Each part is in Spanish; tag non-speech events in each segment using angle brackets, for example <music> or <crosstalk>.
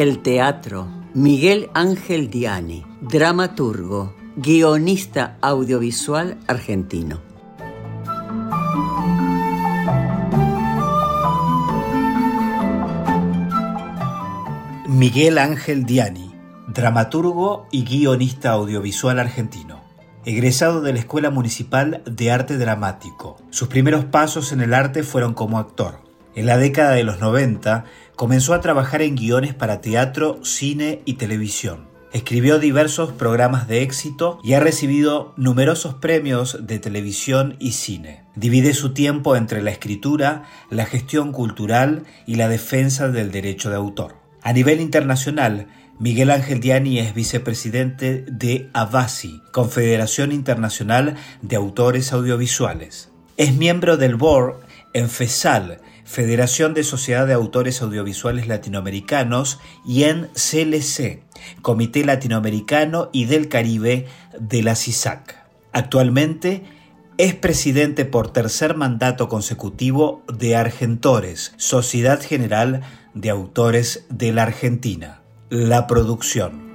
El teatro. Miguel Ángel Diani, dramaturgo, guionista audiovisual argentino. Miguel Ángel Diani, dramaturgo y guionista audiovisual argentino. Egresado de la Escuela Municipal de Arte Dramático. Sus primeros pasos en el arte fueron como actor. En la década de los 90 comenzó a trabajar en guiones para teatro, cine y televisión. Escribió diversos programas de éxito y ha recibido numerosos premios de televisión y cine. Divide su tiempo entre la escritura, la gestión cultural y la defensa del derecho de autor. A nivel internacional, Miguel Ángel Diani es vicepresidente de AVASI, Confederación Internacional de Autores Audiovisuales. Es miembro del board en FESAL, Federación de Sociedad de Autores Audiovisuales Latinoamericanos, y en CLC, Comité Latinoamericano y del Caribe de la CISAC. Actualmente es presidente por tercer mandato consecutivo de Argentores, Sociedad General de Autores de la Argentina. La producción.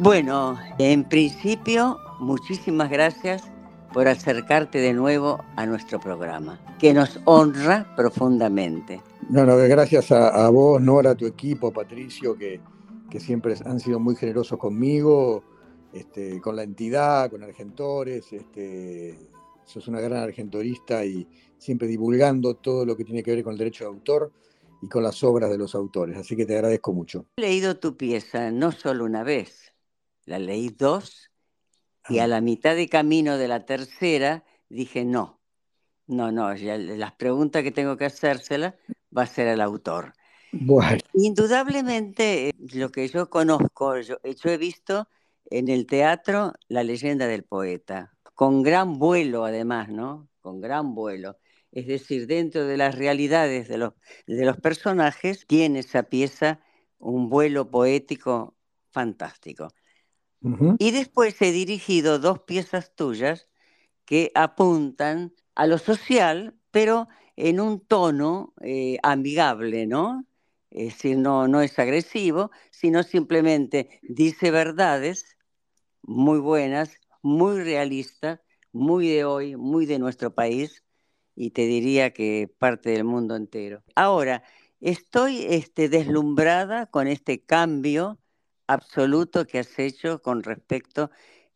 Bueno, en principio, muchísimas gracias por acercarte de nuevo a nuestro programa, que nos honra profundamente. No, no, gracias a, vos, Nora, a tu equipo, Patricio, que, que, siempre han sido muy generosos conmigo, este, con la entidad, con Argentores. Este, sos una gran argentorista y siempre divulgando todo lo que tiene que ver con el derecho de autor y con las obras de los autores. Así que te agradezco mucho. He leído tu pieza no solo una vez, la leí dos y a la mitad de camino de la tercera dije no, no, no, las preguntas que tengo que hacérselas va a ser el autor. Bueno. Indudablemente, eh, lo que yo conozco, yo, yo he visto en el teatro la leyenda del poeta, con gran vuelo además, ¿no? Con gran vuelo. Es decir, dentro de las realidades de los, de los personajes, tiene esa pieza un vuelo poético fantástico. Y después he dirigido dos piezas tuyas que apuntan a lo social, pero en un tono eh, amigable, ¿no? Es decir, no, no es agresivo, sino simplemente dice verdades muy buenas, muy realistas, muy de hoy, muy de nuestro país, y te diría que parte del mundo entero. Ahora, estoy este, deslumbrada con este cambio absoluto que has hecho con respecto,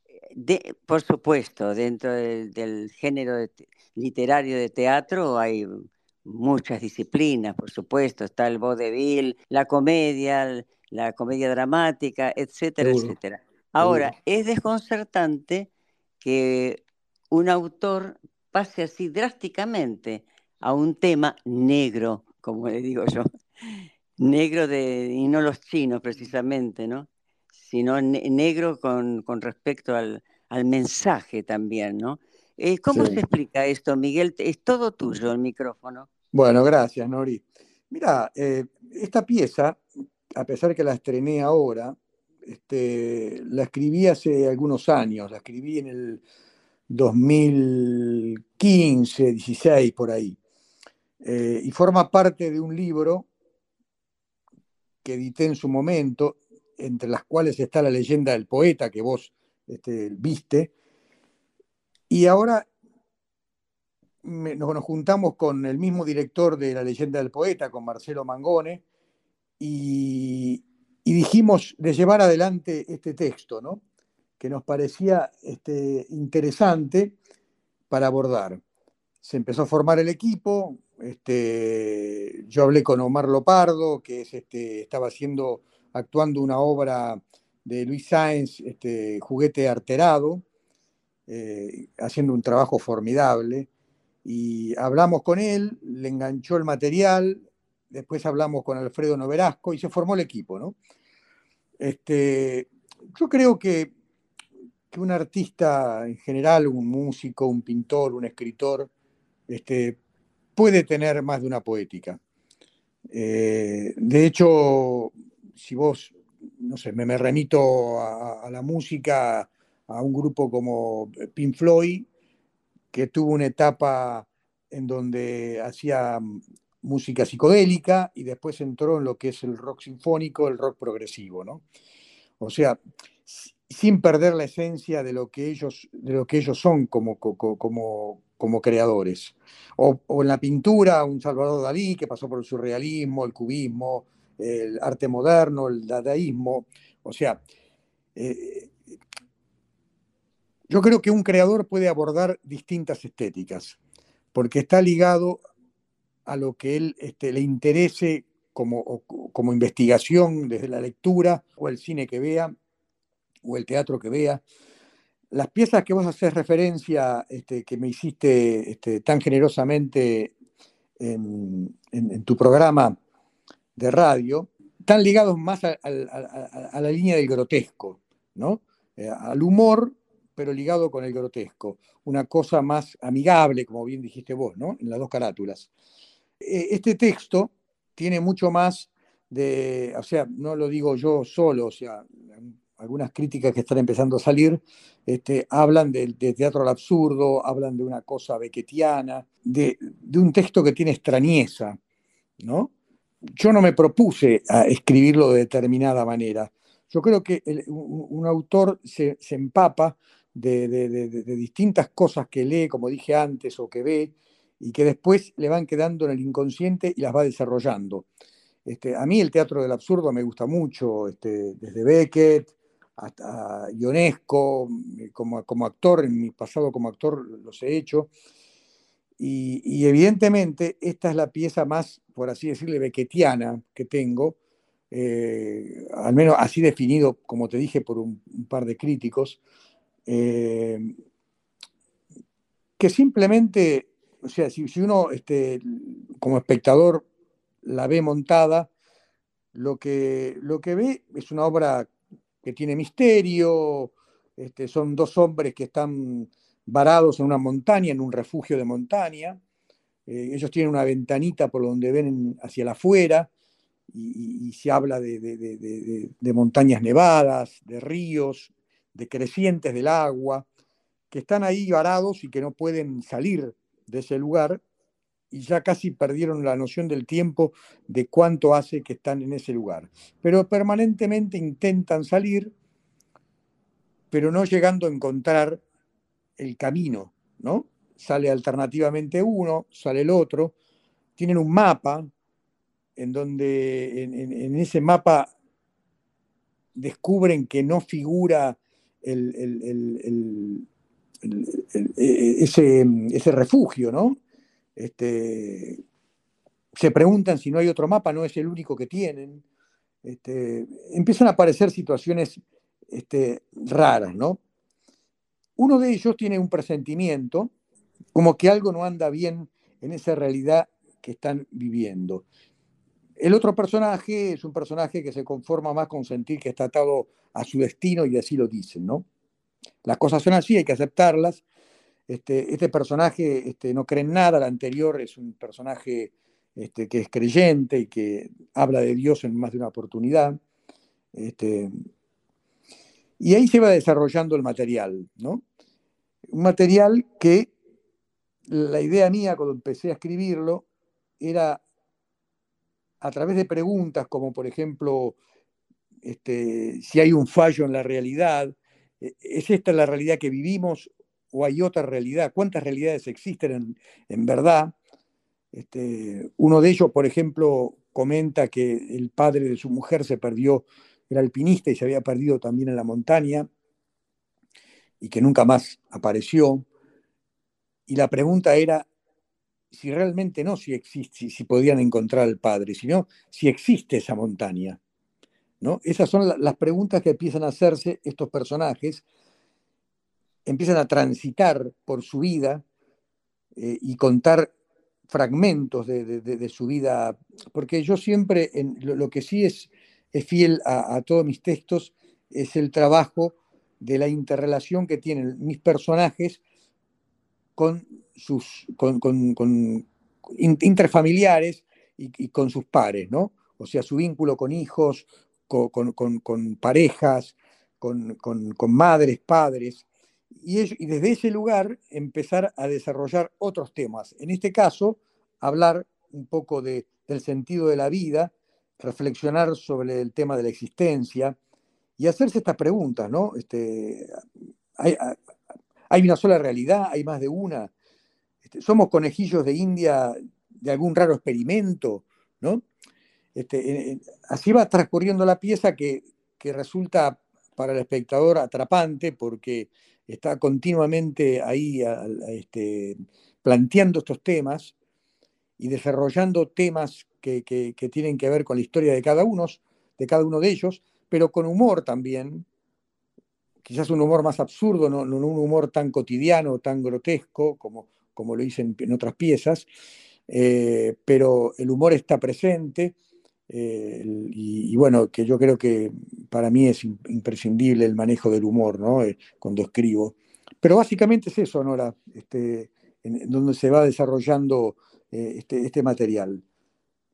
eh, de, por supuesto, dentro del, género literario de teatro hay muchas disciplinas, por supuesto, está el vaudeville, la comedia, la comedia dramática, etcétera, etcétera. Ahora, es desconcertante que un autor pase así drásticamente a un tema negro, como le digo yo, negro de, y no los chinos precisamente, ¿no? Sino negro con, respecto al, mensaje también, ¿no? Eh, ¿Cómo se explica esto, Miguel? Es todo tuyo el micrófono. Bueno, gracias, Nori. Mira, eh, esta pieza, a pesar que la estrené ahora, este, la escribí hace algunos años, la escribí en el 2015, 16, por ahí. Eh, y forma parte de un libro que edité en su momento, entre las cuales está la leyenda del poeta que vos este, viste. Y ahora nos, juntamos con el mismo director de La leyenda del poeta, con Marcelo Mangone, y, dijimos de llevar adelante este texto, ¿no? que nos parecía este, interesante para abordar. Se empezó a formar el equipo, este, yo hablé con Omar Lopardo, que es, este, estaba haciendo, actuando una obra de Luis Sáenz, este, Juguete Arterado, eh, haciendo un trabajo formidable. Y hablamos con él, le enganchó el material, después hablamos con Alfredo Noverasco y se formó el equipo. ¿no? Este, yo creo que, que un artista en general, un músico, un pintor, un escritor, puede tener más de una poética. Eh, de hecho, si vos, no sé, me, remito a, la música, a un grupo como Pink Floyd, que tuvo una etapa en donde hacía música psicodélica y después entró en lo que es el rock sinfónico, el rock progresivo, ¿no? O sea, sin perder la esencia de lo que ellos, de lo que ellos son como, creadores. O, en la pintura, un Salvador Dalí que pasó por el surrealismo, el cubismo, el arte moderno, el dadaísmo. O sea, eh, yo creo que un creador puede abordar distintas estéticas, porque está ligado a lo que él este, le interese como, como investigación desde la lectura o el cine que vea o el teatro que vea las piezas que vos haces referencia, este, que me hiciste este, tan generosamente en, tu programa de radio, están ligados más a, la línea del grotesco, ¿no? Eh, al humor, pero ligado con el grotesco. Una cosa más amigable, como bien dijiste vos, ¿no? En las dos carátulas. Eh, este texto tiene mucho más de, o sea, no lo digo yo solo, o sea, algunas críticas que están empezando a salir, este, hablan de, teatro al absurdo, hablan de una cosa bequetiana, de, un texto que tiene extrañeza, ¿no? Yo no me propuse a escribirlo de determinada manera. Yo creo que un, autor se, empapa de, distintas cosas que lee, como dije antes, o que ve, y que después le van quedando en el inconsciente y las va desarrollando. Este, a mí el teatro del absurdo me gusta mucho, este, desde Beckett, hasta Ionesco, eh, como, como actor, en mi pasado como actor los he hecho. Y, evidentemente esta es la pieza más, por así decirle, bequetiana que tengo, eh, al menos así definido, como te dije, por un, par de críticos, eh, que simplemente, o sea, si, uno este, como espectador la ve montada, lo que, lo que ve es una obra que tiene misterio, este, son dos hombres que están varados en una montaña, en un refugio de montaña. Eh, ellos tienen una ventanita por donde ven hacia la afuera y, se habla de, montañas nevadas, de ríos, de crecientes del agua, que están ahí varados y que no pueden salir de ese lugar y ya casi perdieron la noción del tiempo de cuánto hace que están en ese lugar. Pero permanentemente intentan salir, pero no llegando a encontrar el camino, ¿no? Sale alternativamente uno, sale el otro, tienen un mapa en donde en, ese mapa descubren que no figura ese, ese refugio, ¿no? Este, se preguntan si no hay otro mapa, no es el único que tienen. Este, empiezan a aparecer situaciones este, raras, ¿no? Uno de ellos tiene un presentimiento, como que algo no anda bien en esa realidad que están viviendo. El otro personaje es un personaje que se conforma más con sentir que está atado a su destino y así lo dicen, ¿no? Las cosas son así, hay que aceptarlas, este, este, personaje este, no cree en nada, el anterior es un personaje este, que es creyente y que habla de Dios en más de una oportunidad. Este, y ahí se va desarrollando el material, ¿no? Un material que la idea mía cuando empecé a escribirlo era a través de preguntas como por ejemplo este, si hay un fallo en la realidad, eh, ¿es esta la realidad que vivimos o hay otra realidad? ¿Cuántas realidades existen en, verdad? Este, uno de ellos, por ejemplo, comenta que el padre de su mujer se perdió, era alpinista y se había perdido también en la montaña y que nunca más apareció. Y la pregunta era si realmente no si existe, si podían encontrar al padre, sino si existe esa montaña. ¿no? Esas son las preguntas que empiezan a hacerse estos personajes, empiezan a transitar por su vida eh, y contar fragmentos de, su vida, porque yo siempre, lo, que sí es, es fiel a, todos mis textos, es el trabajo de la interrelación que tienen mis personajes con sus con, interfamiliares y, con sus pares, ¿no? O sea, su vínculo con hijos, con, parejas, con, madres, padres, y, desde ese lugar empezar a desarrollar otros temas. En este caso, hablar un poco de, del sentido de la vida, reflexionar sobre el tema de la existencia y hacerse estas preguntas, ¿no? Este, hay, una sola realidad, hay más de una. Este, somos conejillos de India de algún raro experimento, ¿no? Este, así va transcurriendo la pieza que, resulta para el espectador atrapante porque está continuamente ahí este, planteando estos temas y desarrollando temas que, tienen que ver con la historia de cada uno, de cada uno de ellos, pero con humor también, quizás un humor más absurdo, no, un humor tan cotidiano, tan grotesco como, como lo hice en, otras piezas, eh, pero el humor está presente eh, y, bueno, que yo creo que para mí es imprescindible el manejo del humor, ¿no? Eh, cuando escribo. Pero básicamente es eso, Nora, este, en, donde se va desarrollando eh, este, este, material.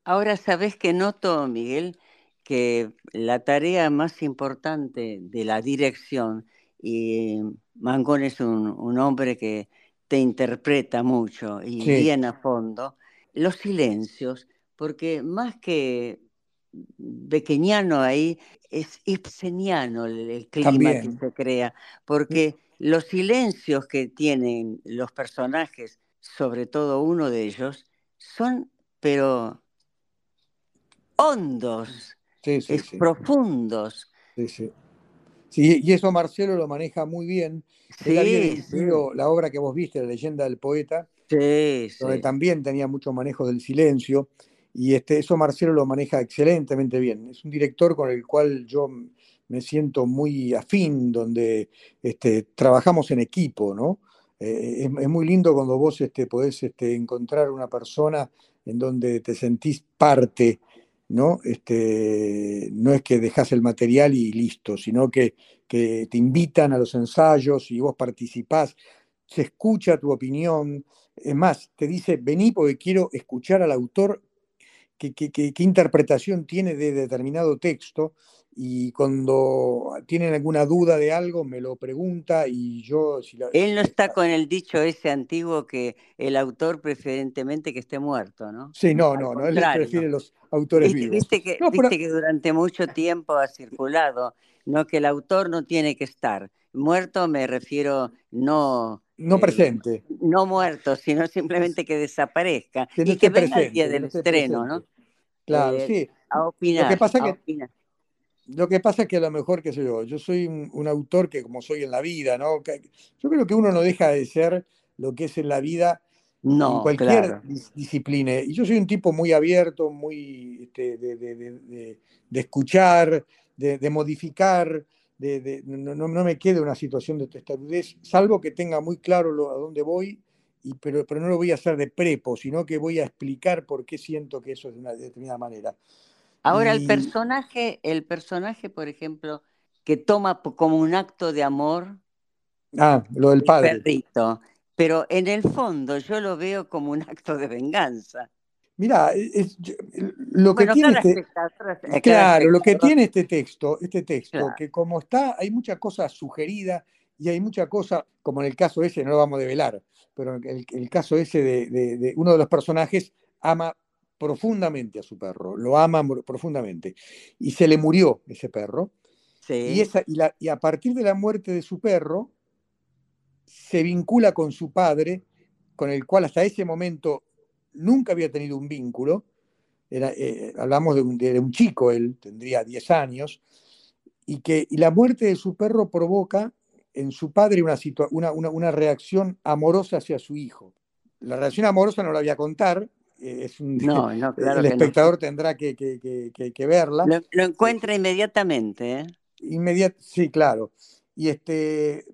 Ahora, ¿sabes que noto, Miguel? Que la tarea más importante de la dirección, y Mangón es un, hombre que te interpreta mucho y bien a fondo, los silencios, porque más que pequeñano ahí, es ibseniano el, clima que se crea, porque los silencios que tienen los personajes, sobre todo uno de ellos, son, pero hondos, profundos. Sí, sí. y eso Marcelo lo maneja muy bien. Sí, la obra que vos viste, La leyenda del poeta, donde también tenía mucho manejo del silencio. Y este, eso Marcelo lo maneja excelentemente bien. Es un director con el cual yo me siento muy afín, donde este, trabajamos en equipo, ¿no? Eh, es, muy lindo cuando vos este, podés este, encontrar una persona en donde te sentís parte, ¿no? Este, no es que dejas el material y listo, sino que, que te invitan a los ensayos y vos participás, se escucha tu opinión, es más, te dice, vení porque quiero escuchar al autor qué, interpretación tiene de determinado texto y cuando tienen alguna duda de algo me lo pregunta y yo... Él no está con el dicho ese antiguo que el autor preferentemente que esté muerto, ¿no? Sí, no, no, no, él prefiere los autores vivos. Viste que, viste que durante mucho tiempo ha circulado, ¿no? Que el autor no tiene que estar. Muerto me refiero no no eh, presente. No muerto, sino simplemente que desaparezca y que venga el día del estreno, ¿no? Claro, eh, sí. A opinar. Lo que pasa que, Lo que pasa es que a lo mejor, qué sé yo, yo soy un, autor que como soy en la vida, ¿no? yo creo que uno no deja de ser lo que es en la vida no, en cualquier disciplina. Y yo soy un tipo muy abierto, muy este, de, escuchar, de, modificar, no, no, me quede una situación de testarudez, salvo que tenga muy claro a dónde voy pero, pero no lo voy a hacer de prepo, sino que voy a explicar por qué siento que eso es de una determinada manera. Ahora, el personaje, el personaje, por ejemplo, que toma como un acto de amor. Ah, lo del padre. Perrito. Pero en el fondo yo lo veo como un acto de venganza. Mira, lo que tiene este, claro, lo que tiene este texto, este texto, que como está, hay muchas cosas sugeridas y hay mucha cosa, como en el caso ese, no lo vamos a develar, pero el, el caso ese de, uno de los personajes ama profundamente a su perro, lo ama profundamente. Y se le murió ese perro. Y, esa, y, a partir de la muerte de su perro, se vincula con su padre, con el cual hasta ese momento nunca había tenido un vínculo. Era, eh, hablamos de un, chico, él tendría 10 años, y que y la muerte de su perro provoca en su padre una, una, reacción amorosa hacia su hijo. La reacción amorosa no la voy a contar, eh, es no, <laughs> el espectador tendrá que, verla. Lo, encuentra inmediatamente. ¿eh? sí, claro. Y, este,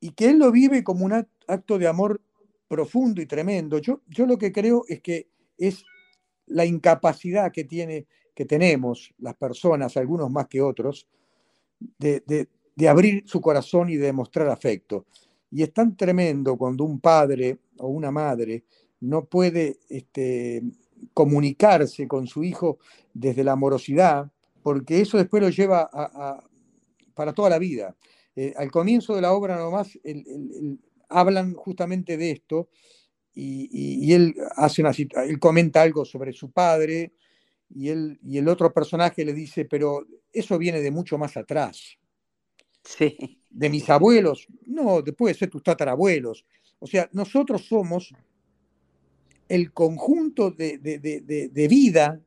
y que él lo vive como un acto de amor profundo y tremendo. Yo, yo lo que creo es que es la incapacidad que, tiene, que tenemos las personas, algunos más que otros, de, de abrir su corazón y de demostrar afecto. Y es tan tremendo cuando un padre o una madre no puede este, comunicarse con su hijo desde la amorosidad, porque eso después lo lleva para toda la vida. Eh, al comienzo de la obra nomás hablan justamente de esto y, él, hace una, él comenta algo sobre su padre y, él, y el otro personaje le dice, pero eso viene de mucho más atrás. De mis abuelos, no, puede ser tus tatarabuelos. O sea, nosotros somos el conjunto de, vida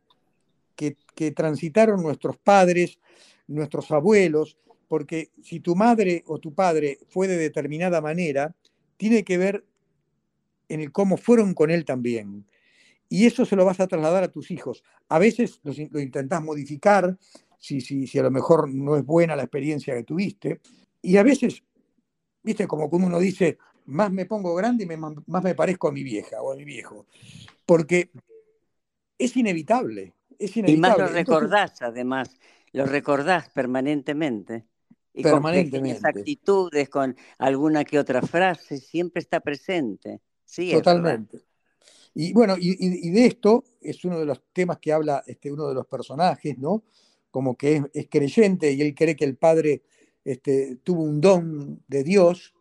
que, que, transitaron nuestros padres, nuestros abuelos, porque si tu madre o tu padre fue de determinada manera, tiene que ver en el cómo fueron con él también. Y eso se lo vas a trasladar a tus hijos. A veces lo, lo intentás modificar, si, si, si a lo mejor no es buena la experiencia que tuviste. Y a veces, viste, como cuando uno dice, más me pongo grande y más me parezco a mi vieja o a mi viejo. Porque es inevitable. Es inevitable. Y más lo recordás, además, lo recordás permanentemente. Y permanentemente. con actitudes, con alguna que otra frase, siempre está presente. Sí, Totalmente. Y bueno, y, de esto es uno de los temas que habla este, uno de los personajes, ¿no? como que es, creyente y él cree que el Padre este, tuvo un don de Dios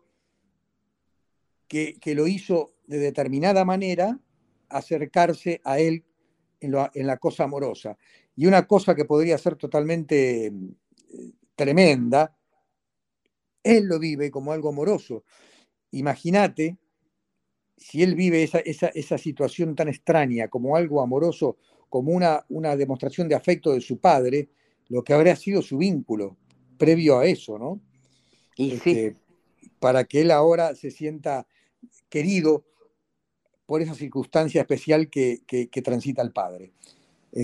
que, lo hizo de determinada manera acercarse a él en, la cosa amorosa. Y una cosa que podría ser totalmente eh, tremenda, él lo vive como algo amoroso. Imagínate si él vive esa, esa, situación tan extraña como algo amoroso, como una, una demostración de afecto de su padre, lo que habría sido su vínculo previo a eso, ¿no? Y este, Para que él ahora se sienta querido por esa circunstancia especial que, transita el padre.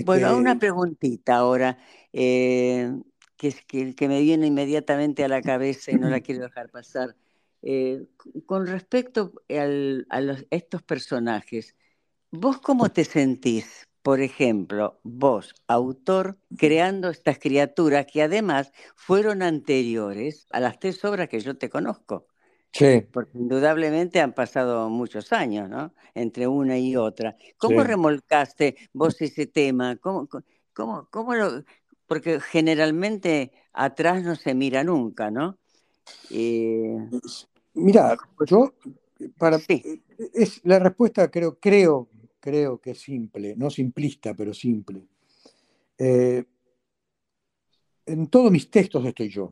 Bueno, una este, preguntita ahora, eh, que, que, me viene inmediatamente a la cabeza y no la <clears throat> quiero dejar pasar. Eh, con respecto a estos personajes, ¿vos cómo te sentís? por ejemplo, vos, autor, creando estas criaturas que además fueron anteriores a las tres obras que yo te conozco. Sí. Porque indudablemente han pasado muchos años, ¿no? Entre una y otra. ¿Cómo remolcaste vos ese tema? ¿Cómo, cómo, cómo lo...? Porque generalmente atrás no se mira nunca, ¿no? Eh, mira, yo, para, sí. es, la respuesta creo, creo creo que es simple, no simplista, pero simple. Eh, en todos mis textos estoy yo.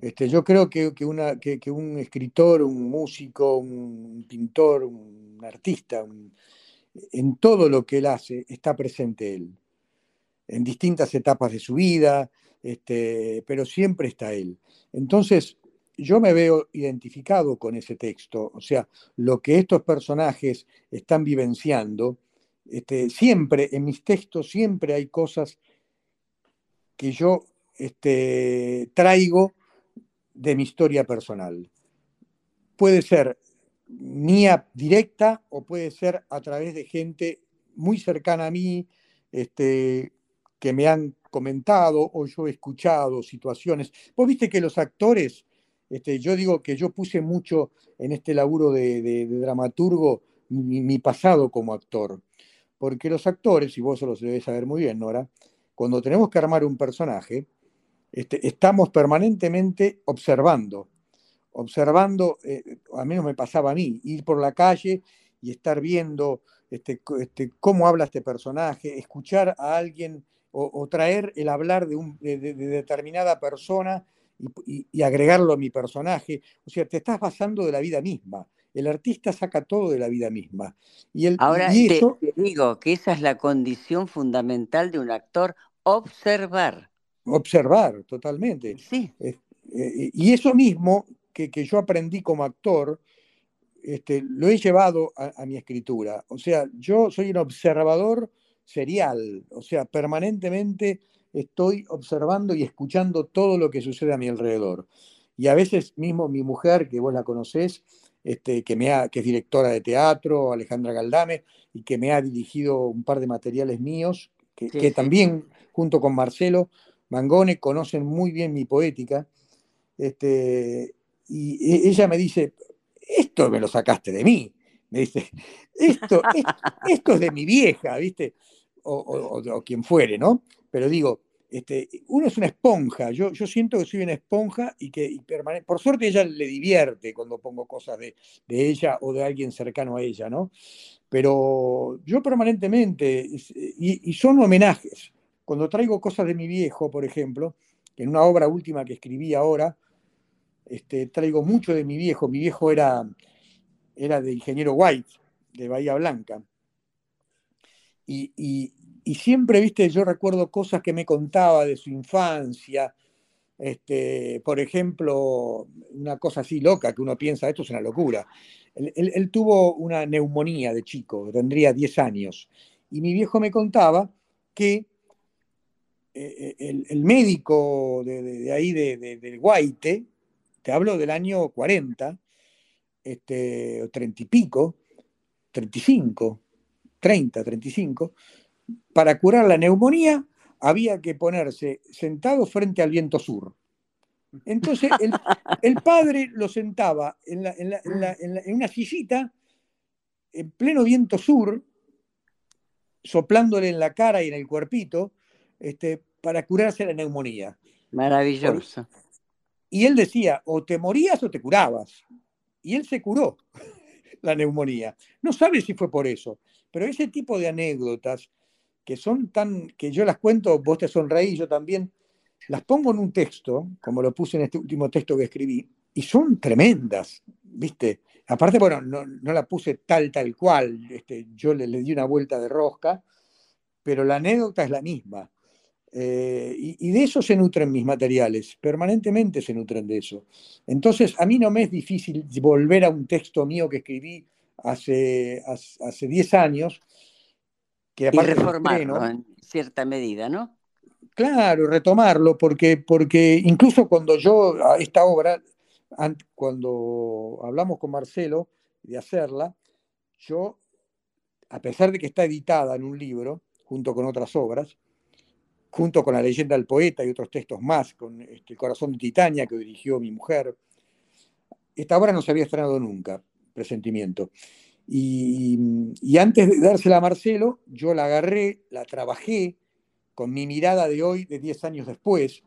Este, yo creo que, una, que, un escritor, un músico, un pintor, un artista, en todo lo que él hace está presente él. En distintas etapas de su vida, este, pero siempre está él. Entonces, yo me veo identificado con ese texto, o sea, lo que estos personajes están vivenciando, este, siempre, en mis textos, siempre hay cosas que yo este, traigo de mi historia personal. Puede ser mía directa o puede ser a través de gente muy cercana a mí, que me han comentado o yo he escuchado situaciones. Vos viste que los actores este, yo digo que yo puse mucho en este laburo de, dramaturgo mi, pasado como actor, porque los actores, y vos lo debes saber muy bien, Nora, cuando tenemos que armar un personaje, este, estamos permanentemente observando, observando, eh, a menos me pasaba a mí, ir por la calle y estar viendo este, cómo habla este personaje, escuchar a alguien o, traer el hablar de, un, de, determinada persona y, agregarlo a mi personaje. O sea, te estás basando de la vida misma. El artista saca todo de la vida misma. Y el, Ahora te, digo que esa es la condición fundamental de un actor, observar. Observar, totalmente. Sí. Eh, y eso mismo que, yo aprendí como actor, este, lo he llevado a, mi escritura. O sea, yo soy un observador serial, o sea, permanentemente estoy observando y escuchando todo lo que sucede a mi alrededor. Y a veces mismo mi mujer, que vos la conocés, este, que, me ha, que es directora de teatro, Alejandra Galdame, y que me ha dirigido un par de materiales míos, que, también, junto con Marcelo Mangone, conocen muy bien mi poética. Este, y e, ella me dice, esto me lo sacaste de mí. Me dice, esto, esto, es de mi vieja, ¿viste? O, quien fuere, ¿no? Pero digo, este, uno es una esponja, yo, yo siento que soy una esponja y que por suerte ella le divierte cuando pongo cosas de, ella o de alguien cercano a ella, ¿no? Pero yo permanentemente, y, y, son homenajes, cuando traigo cosas de mi viejo, por ejemplo, en una obra última que escribí ahora, este, traigo mucho de mi viejo. Mi viejo era, era de ingeniero White, de Bahía Blanca. Y, siempre, viste, yo recuerdo cosas que me contaba de su infancia. Este, por ejemplo, una cosa así loca que uno piensa, esto es una locura. Él, tuvo una neumonía de chico, tendría 10 años. Y mi viejo me contaba que eh, eh, el, médico de, ahí, de, del Guaite, te hablo del año 40, este, o 30 y pico, 35, 30, 35, para curar la neumonía había que ponerse sentado frente al viento sur. Entonces el, padre lo sentaba en, una sillita, en pleno viento sur, soplándole en la cara y en el cuerpito, este, para curarse la neumonía. Maravilloso. Y él decía, o te morías o te curabas. Y él se curó <laughs> la neumonía. No sabe si fue por eso, pero ese tipo de anécdotas que son tan, que yo las cuento, vos te sonreís, yo también, las pongo en un texto, como lo puse en este último texto que escribí, y son tremendas, ¿viste? Aparte, bueno, no, la puse tal, tal cual, este, yo le, le di una vuelta de rosca, pero la anécdota es la misma. Eh, y, de eso se nutren mis materiales, permanentemente se nutren de eso. Entonces, a mí no me es difícil volver a un texto mío que escribí hace, hace 10 años. Que y reformarlo en cierta medida, ¿no? Claro, retomarlo, porque, porque incluso cuando yo, a esta obra, cuando hablamos con Marcelo de hacerla, yo, a pesar de que está editada en un libro, junto con otras obras, junto con la leyenda del poeta y otros textos más, con este, El corazón de Titania que dirigió mi mujer. Esta obra no se había estrenado nunca, Presentimiento. Y, antes de dársela a Marcelo, yo la agarré, la trabajé con mi mirada de hoy, de 10 años después.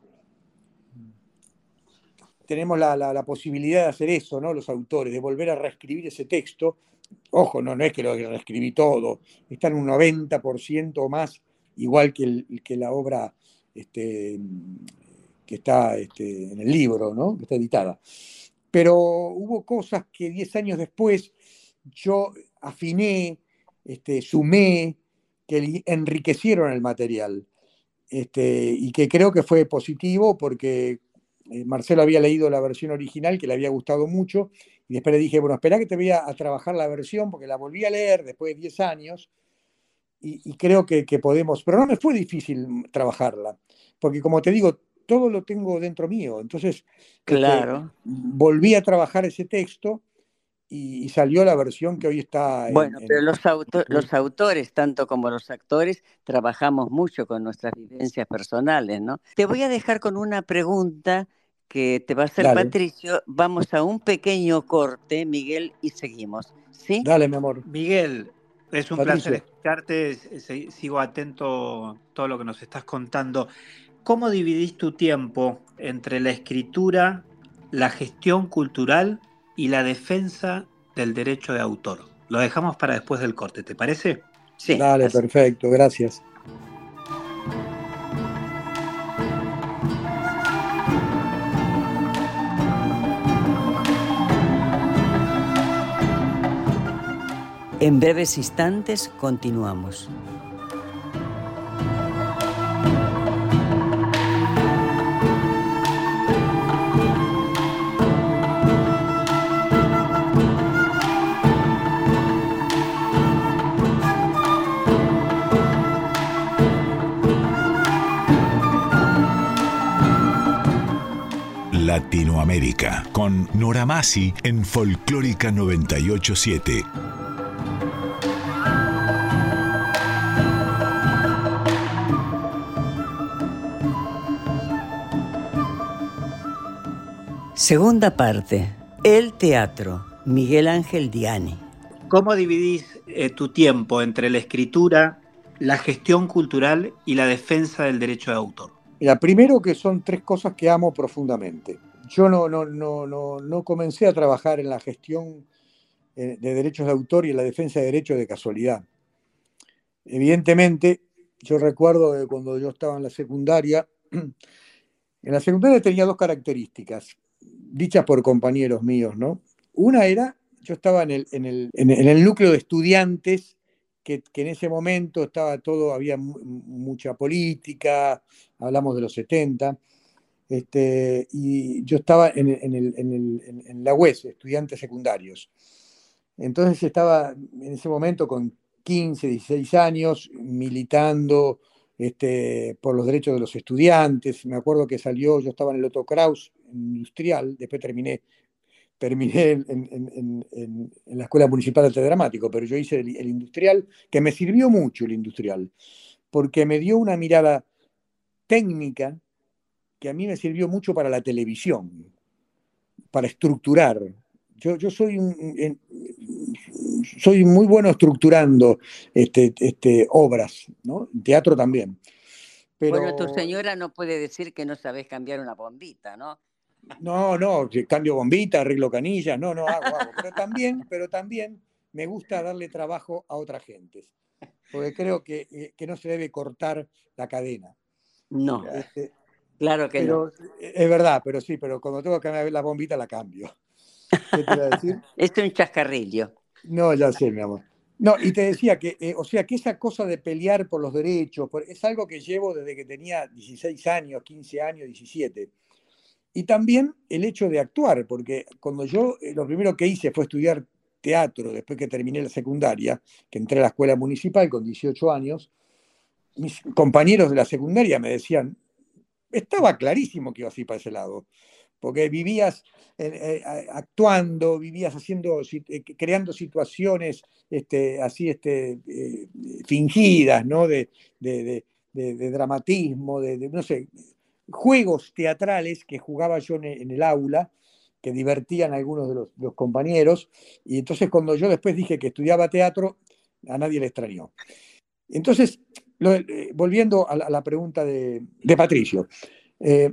Tenemos la, posibilidad de hacer eso, ¿no? Los autores, de volver a reescribir ese texto. Ojo, no, no es que lo reescribí todo, está en un 90% o más igual que, la obra este, que está este, en el libro, ¿no? que está editada. Pero hubo cosas que diez años después yo afiné, este, sumé, que enriquecieron el material. Y que creo que fue positivo porque eh, Marcelo había leído la versión original que le había gustado mucho y después le dije, bueno, espera que te voy a, a trabajar la versión porque la volví a leer después de 10 años y, creo que, podemos, pero no me fue difícil trabajarla, porque como te digo, todo lo tengo dentro mío. Entonces, este, claro. volví a trabajar ese texto y, salió la versión que hoy está. bueno, pero los, los autores, tanto como los actores, trabajamos mucho con nuestras vivencias personales, ¿no? Te voy a dejar con una pregunta que te va a hacer Patricio. Vamos a un pequeño corte, Miguel, y seguimos. ¿Sí? Dale, mi amor. Miguel, es un placer escucharte, sigo atento a todo lo que nos estás contando. ¿Cómo dividís tu tiempo entre la escritura, la gestión cultural y la defensa del derecho de autor? Lo dejamos para después del corte, ¿te parece? Sí. Dale, perfecto, gracias. En breves instantes continuamos. Latinoamérica con Nora Masi en Folclórica 987. Segunda parte. El teatro. Miguel Ángel Diani. ¿Cómo dividís eh, tu tiempo entre la escritura, la gestión cultural y la defensa del derecho de autor? Mira, primero que son tres cosas que amo profundamente. Yo no, no, no, no, no comencé a trabajar en la gestión eh, de derechos de autor y en la defensa de derechos de casualidad. Evidentemente, yo recuerdo que cuando yo estaba en la secundaria, <clears throat> en la secundaria tenía dos características, dichas por compañeros míos, ¿no? Una era, yo estaba en el, núcleo de estudiantes que, en ese momento estaba todo, había mucha política, hablamos de los 70, este, y yo estaba en, en, la UES, estudiantes secundarios. Entonces estaba en ese momento con 15, 16 años, militando este, por los derechos de los estudiantes. Me acuerdo que salió, yo estaba en el Otto Kraus industrial, después terminé terminé en, la Escuela Municipal de Arte Dramático, pero yo hice el, industrial, que me sirvió mucho el industrial, porque me dio una mirada técnica que a mí me sirvió mucho para la televisión, para estructurar. Yo, yo soy, un, soy muy bueno estructurando este, este, obras, ¿no? teatro también. Pero... Bueno, tu señora no puede decir que no sabes cambiar una bombita, ¿no? No, no, cambio bombita, arreglo canillas, no, no, hago, hago. Pero también, pero también me gusta darle trabajo a otras gentes, porque creo que, eh, no se debe cortar la cadena. No, este, claro que no. Es verdad, pero sí, pero cuando tengo que cambiar la bombita la cambio. ¿Qué te iba a decir? Esto <laughs> es un chascarrillo. No, ya sé, mi amor. No, y te decía que, eh, o sea, que esa cosa de pelear por los derechos, es algo que llevo desde que tenía 16 años, 15 años, 17. Y también el hecho de actuar, porque cuando yo eh, lo primero que hice fue estudiar teatro después que terminé la secundaria, que entré a la escuela municipal con 18 años, mis compañeros de la secundaria me decían, estaba clarísimo que ibas a ir para ese lado, porque vivías eh, eh, actuando, vivías haciendo, creando situaciones este, así este, fingidas, ¿no? De, de, de dramatismo, de, no sé, juegos teatrales que jugaba yo en el aula, que divertían a algunos de los, compañeros, y entonces cuando yo después dije que estudiaba teatro, a nadie le extrañó. Entonces, eh, volviendo a la, pregunta de, Patricio, eh,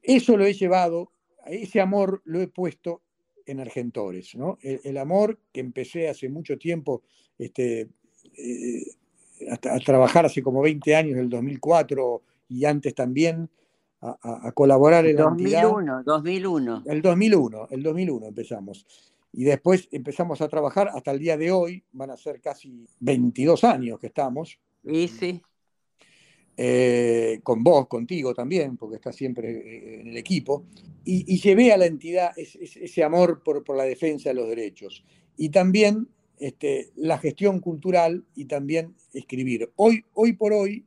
eso lo he llevado, ese amor lo he puesto en Argentores, ¿no? El, amor que empecé hace mucho tiempo este, eh, a, a, trabajar hace como 20 años, en el 2004 y antes también, a, colaborar en 2001, la 2001. El 2001, el 2001 empezamos. Y después empezamos a trabajar hasta el día de hoy, van a ser casi 22 años que estamos. Y sí. Eh, con vos, contigo también, porque estás siempre eh, en el equipo, y, llevé a la entidad ese, amor por, por, la defensa de los derechos. Y también este, la gestión cultural y también escribir. Hoy, hoy por hoy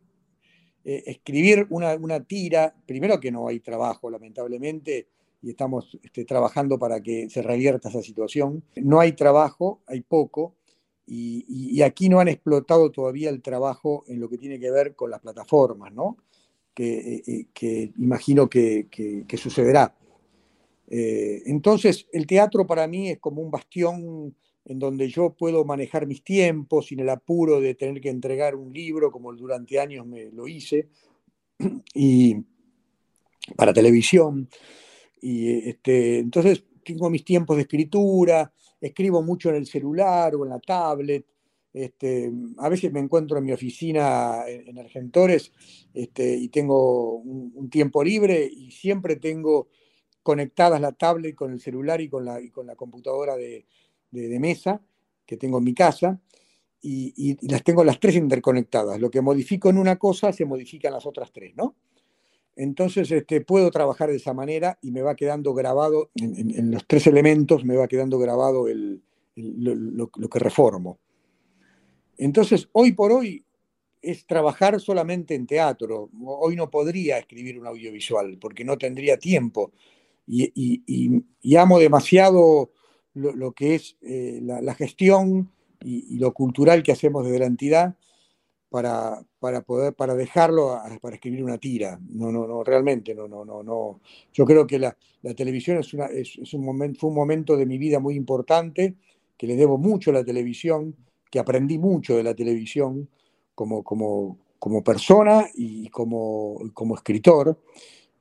eh, escribir una, tira, primero que no hay trabajo, lamentablemente, y estamos este, trabajando para que se revierta esa situación. No hay trabajo, hay poco, y, aquí no han explotado todavía el trabajo en lo que tiene que ver con las plataformas, ¿no? Que, eh, eh, imagino que, sucederá. entonces, el teatro para mí es como un bastión en donde yo puedo manejar mis tiempos sin el apuro de tener que entregar un libro como durante años me lo hice, <clears throat> y para televisión. Y este, entonces tengo mis tiempos de escritura, escribo mucho en el celular o en la tablet. Este, a veces me encuentro en mi oficina en, Argentores este, y tengo un, tiempo libre y siempre tengo conectadas la tablet con el celular y con la, y con la computadora de, de, mesa que tengo en mi casa y, las tengo las tres interconectadas. Lo que modifico en una cosa se modifica en las otras tres, ¿no? Entonces este, puedo trabajar de esa manera y me va quedando grabado, en, los tres elementos me va quedando grabado lo, que reformo. Entonces, hoy por hoy es trabajar solamente en teatro. Hoy no podría escribir un audiovisual porque no tendría tiempo. Y, amo demasiado lo, que es eh, la, gestión y, lo cultural que hacemos desde la entidad para, para poder, para dejarlo, para escribir una tira. No, no, no, realmente, no, no, no, no. Yo creo que la, televisión es, una, es, un momento, fue un momento de mi vida muy importante, que le debo mucho a la televisión, que aprendí mucho de la televisión como, como, como persona y como, como escritor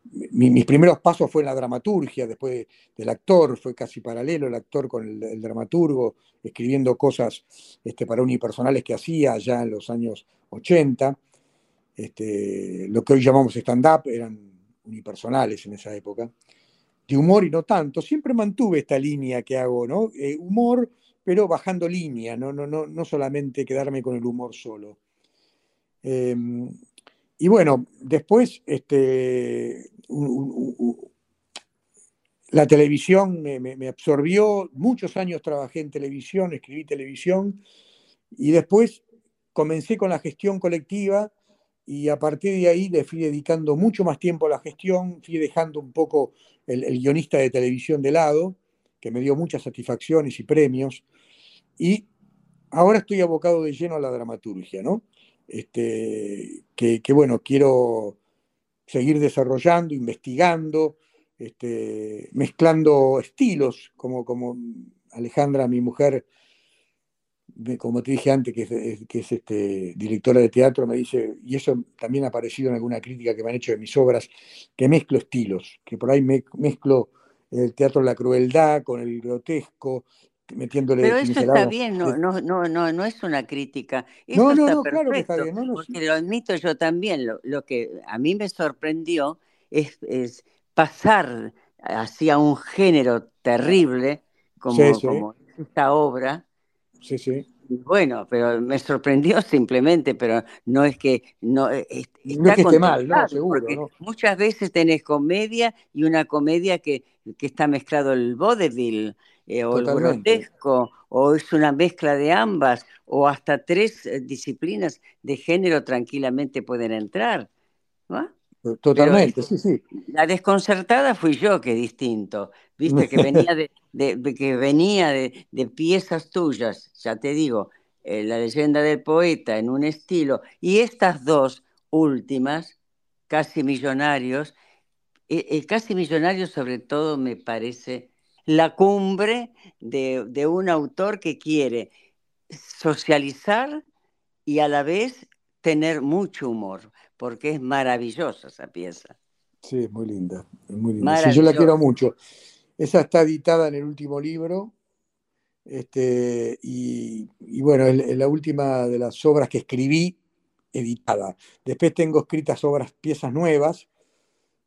mis primeros pasos fue en la dramaturgia, después del actor, fue casi paralelo el actor con el, dramaturgo, escribiendo cosas este, para unipersonales que hacía ya en los años 80. Este, lo que hoy llamamos stand-up eran unipersonales en esa época. De humor y no tanto. Siempre mantuve esta línea que hago, ¿no? Eh, humor, pero bajando línea, no, no, no, no solamente quedarme con el humor solo. Em, y bueno, después este, la televisión me, absorbió, muchos años trabajé en televisión, escribí televisión y después comencé con la gestión colectiva y a partir de ahí le fui dedicando mucho más tiempo a la gestión, fui dejando un poco el, el guionista de televisión de lado, que me dio muchas satisfacciones y premios, y ahora estoy abocado de lleno a la dramaturgia, ¿no? Este, que, bueno, quiero seguir desarrollando, investigando, este, mezclando estilos, como, como Alejandra, mi mujer, como te dije antes, que es, este, directora de teatro, me dice, y eso también ha aparecido en alguna crítica que me han hecho de mis obras, que mezclo estilos, que por ahí mezclo el teatro de la crueldad con el grotesco, metiéndole. Pero eso está bien, no, no, no, no, no es una crítica. Eso no, no, claro que está bien. porque lo admito yo también. Lo, lo, que a mí me sorprendió es, es pasar hacia un género terrible como, como esta obra. Sí, sí. Bueno, pero me sorprendió <laughs> simplemente, pero no es que no, no es que esté mal, no, seguro. ¿no? Muchas veces tenés comedia y una comedia que, que está mezclado el vaudeville eh, o el grotesco, o es una mezcla de ambas, o hasta tres eh, disciplinas de género tranquilamente pueden entrar. Totalmente, sí, sí. La desconcertada fui yo, que distinto. Viste que venía de, que venía de, piezas tuyas, ya te digo, eh, la leyenda del poeta en un estilo, y estas dos últimas, casi millonarios, el casi millonario sobre todo me parece la cumbre de, un autor que quiere socializar y a la vez tener mucho humor, porque es maravillosa esa pieza. Sí, es muy linda, muy linda. yo la quiero mucho. Esa está editada en el último libro, este, y, bueno, es la última de las obras que escribí editada. Después tengo escritas obras, piezas nuevas,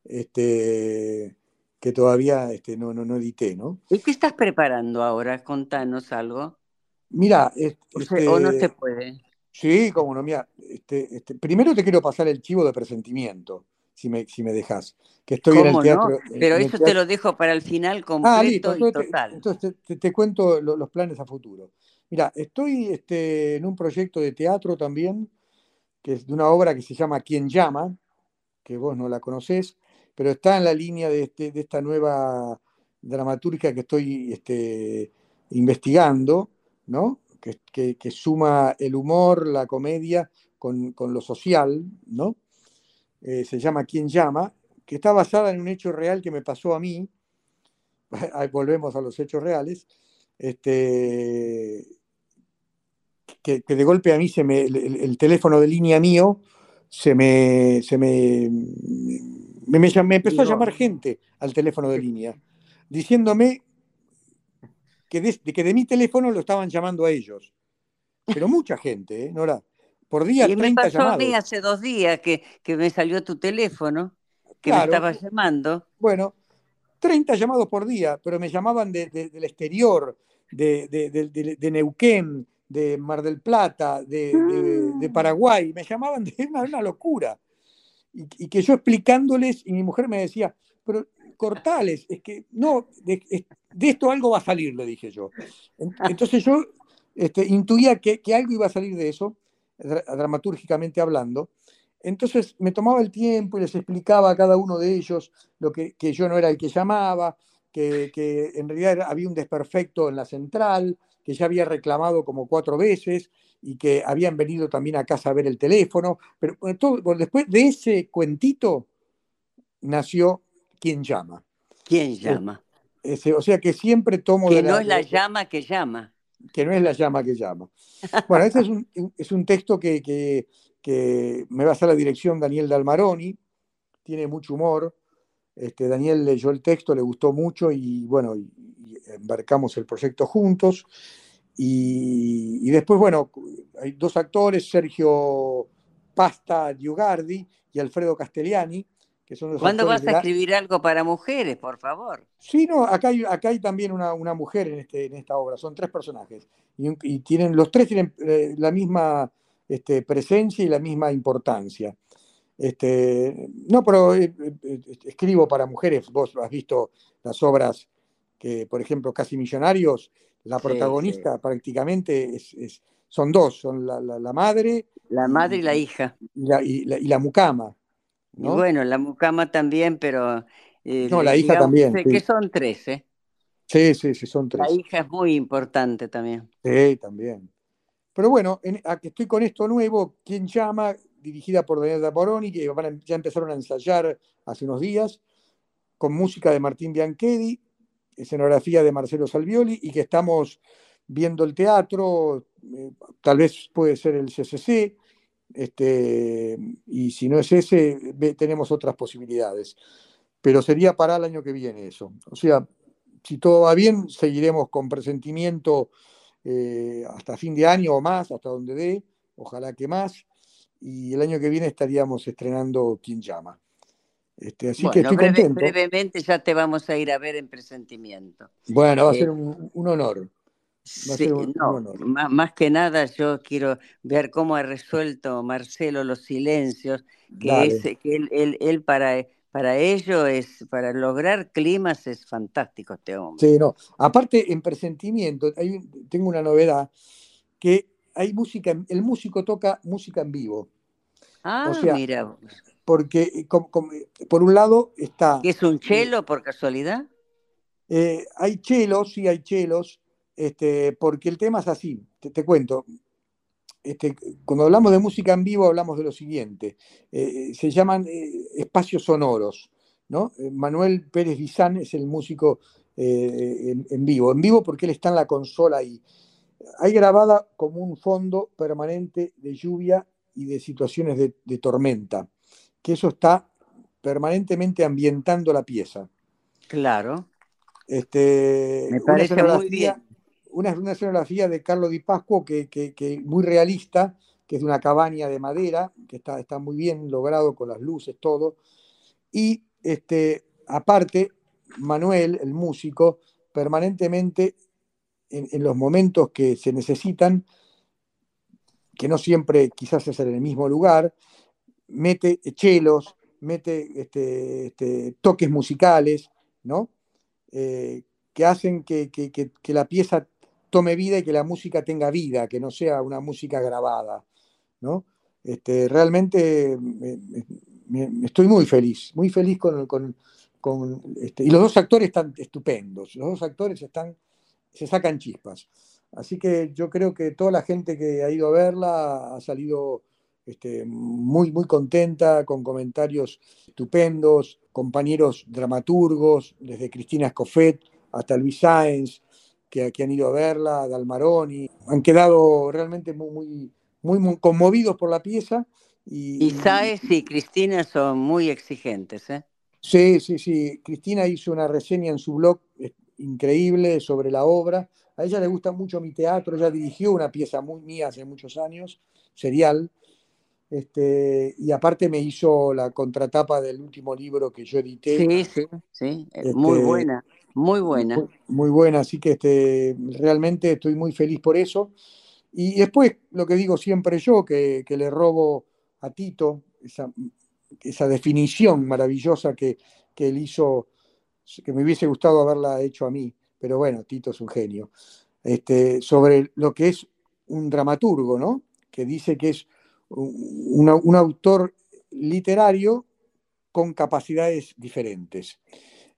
este, que todavía este, no, no, no edité, ¿no? ¿Y qué estás preparando ahora? Contanos algo. Mira, este, o no se puede. Sí, como no, mira, este, este, primero te quiero pasar el chivo de presentimiento, si me, si me dejas. Que estoy en el teatro. Pero eso te lo dejo para el final ah, completo ah, y total. entonces te, cuento los planes a futuro. Mira, estoy este, en un proyecto de teatro también, que es de una obra que se llama Quien llama, que vos no la conocés, pero está en la línea de, este, de esta nueva dramaturgia que estoy este, investigando, ¿no? Que, suma el humor, la comedia con, lo social, ¿no? Eh, se llama ¿Quién llama? que está basada en un hecho real que me pasó a mí, <laughs> volvemos a los hechos reales, este, que, de golpe a mí se me, el, teléfono de línea mío se me, se me me, empezó a llamar gente al teléfono de línea, diciéndome que de, que de mi teléfono lo estaban llamando a ellos. Pero mucha gente, ¿eh, Nora? Por día, y 30 me pasó a mí hace dos días que, me salió tu teléfono, que me estabas llamando. Bueno, 30 llamados por día, pero me llamaban del exterior, de, Neuquén, de Mar del Plata, de, Paraguay, me llamaban de una, locura. Y, que yo explicándoles, y mi mujer me decía, pero cortales, es que no, de, esto algo va a salir, le dije yo. Entonces yo este, intuía que, algo iba a salir de eso, dramatúrgicamente hablando. Entonces me tomaba el tiempo y les explicaba a cada uno de ellos lo que, yo no era el que llamaba, que, en realidad había un desperfecto en la central, que ya había reclamado como cuatro veces y que habían venido también a casa a ver el teléfono. Pero después de ese cuentito nació quien llama. ¿Quién llama? Ese, o sea que siempre tomo... Que no es la llama que llama. Que no es la llama que llama. Bueno, este es un, es un texto que, que, que, me va a hacer la dirección Daniel Dalmaroni, tiene mucho humor. Este, Daniel leyó el texto, le gustó mucho y bueno, y, embarcamos el proyecto juntos. Y, y, después, bueno, hay dos actores, Sergio Pasta Diugardi y Alfredo Castellani, ¿Cuándo vas a escribir algo para mujeres, por favor? Sí, no, acá hay, acá hay también una, mujer en, este, en esta obra, son tres personajes. Y, tienen, los tres tienen eh, la misma este, presencia y la misma importancia. Este, no, pero eh, eh, escribo para mujeres, vos has visto las obras que, por ejemplo, Casi Millonarios, la protagonista prácticamente es, son dos, son la, madre. La madre y, la hija. y la mucama bueno, la mucama también, pero... Eh, no, la hija también. Que son tres, ¿eh? Sí, sí, sí, son tres. La hija es muy importante también. Sí, también. Pero bueno, aquí estoy con esto nuevo, ¿Quién llama? Dirigida por Daniel Poroni, que ya empezaron a ensayar hace unos días, con música de Martín Bianchedi, escenografía de Marcelo Salvioli, y que estamos viendo el teatro, eh, tal vez puede ser el CCC, este, y si no es ese, tenemos otras posibilidades. Pero sería para el año que viene eso. O sea, si todo va bien, seguiremos con presentimiento eh, hasta fin de año o más, hasta donde dé, ojalá que más. Y el año que viene estaríamos estrenando Quien llama. Este, así que estoy contento. Brevemente ya te vamos a ir a ver en presentimiento. Bueno, va a eh, ser un honor. Sí, no, más, que nada yo quiero ver cómo ha resuelto Marcelo los silencios, que, que él, él, para, para ello es, para lograr climas es fantástico este hombre. Sí, no. Aparte, en presentimiento, hay, tengo una novedad, que hay música, el músico toca música en vivo. Ah, mira. Porque eh, por un lado está... ¿Es un chelo por casualidad? Eh, hay chelos, sí hay chelos, este, porque el tema es así, te, cuento. Este, cuando hablamos de música en vivo hablamos de lo siguiente, eh, se llaman eh, espacios sonoros. ¿no? Eh, Manuel Pérez Bizán es el músico en, vivo, en vivo porque él está en la consola y hay grabada como un fondo permanente de lluvia y de situaciones de, de tormenta, que eso está permanentemente ambientando la pieza. Claro. Este, Me parece muy bien una, una escenografía de Carlo Di Pascuo que, que, muy realista, que es de una cabaña de madera, que está, está muy bien logrado con las luces, todo. Y este, aparte, Manuel, el músico, permanentemente en, los momentos que se necesitan, que no siempre quizás es en el mismo lugar, mete chelos, mete este, este, toques musicales, ¿no? Eh, que hacen que, que, la pieza tome vida y que la música tenga vida, que no sea una música grabada. ¿no? Este, realmente estoy muy feliz, muy feliz con... con, este, y los dos actores están estupendos, los dos actores están, se sacan chispas. Así que yo creo que toda la gente que ha ido a verla ha salido este, muy, muy contenta, con comentarios estupendos, compañeros dramaturgos, desde Cristina Escofet hasta Luis Sáenz, que, han ido a verla, Dalmaroni, han quedado realmente muy, muy, muy, conmovidos por la pieza. Y, y Saez y Cristina son muy exigentes, ¿eh? Sí, sí, sí. Cristina hizo una reseña en su blog eh, increíble sobre la obra. A ella le gusta mucho mi teatro, ella dirigió una pieza muy mía hace muchos años, serial, este, y aparte me hizo la contratapa del último libro que yo edité. Sí, sí, sí, muy este, buena. Muy buena. Muy, buena, así que este, realmente estoy muy feliz por eso. Y después, lo que digo siempre yo, que, le robo a Tito esa, esa definición maravillosa que, que él hizo, que me hubiese gustado haberla hecho a mí, pero bueno, Tito es un genio, este, sobre lo que es un dramaturgo, ¿no? Que dice que es un autor literario con capacidades diferentes.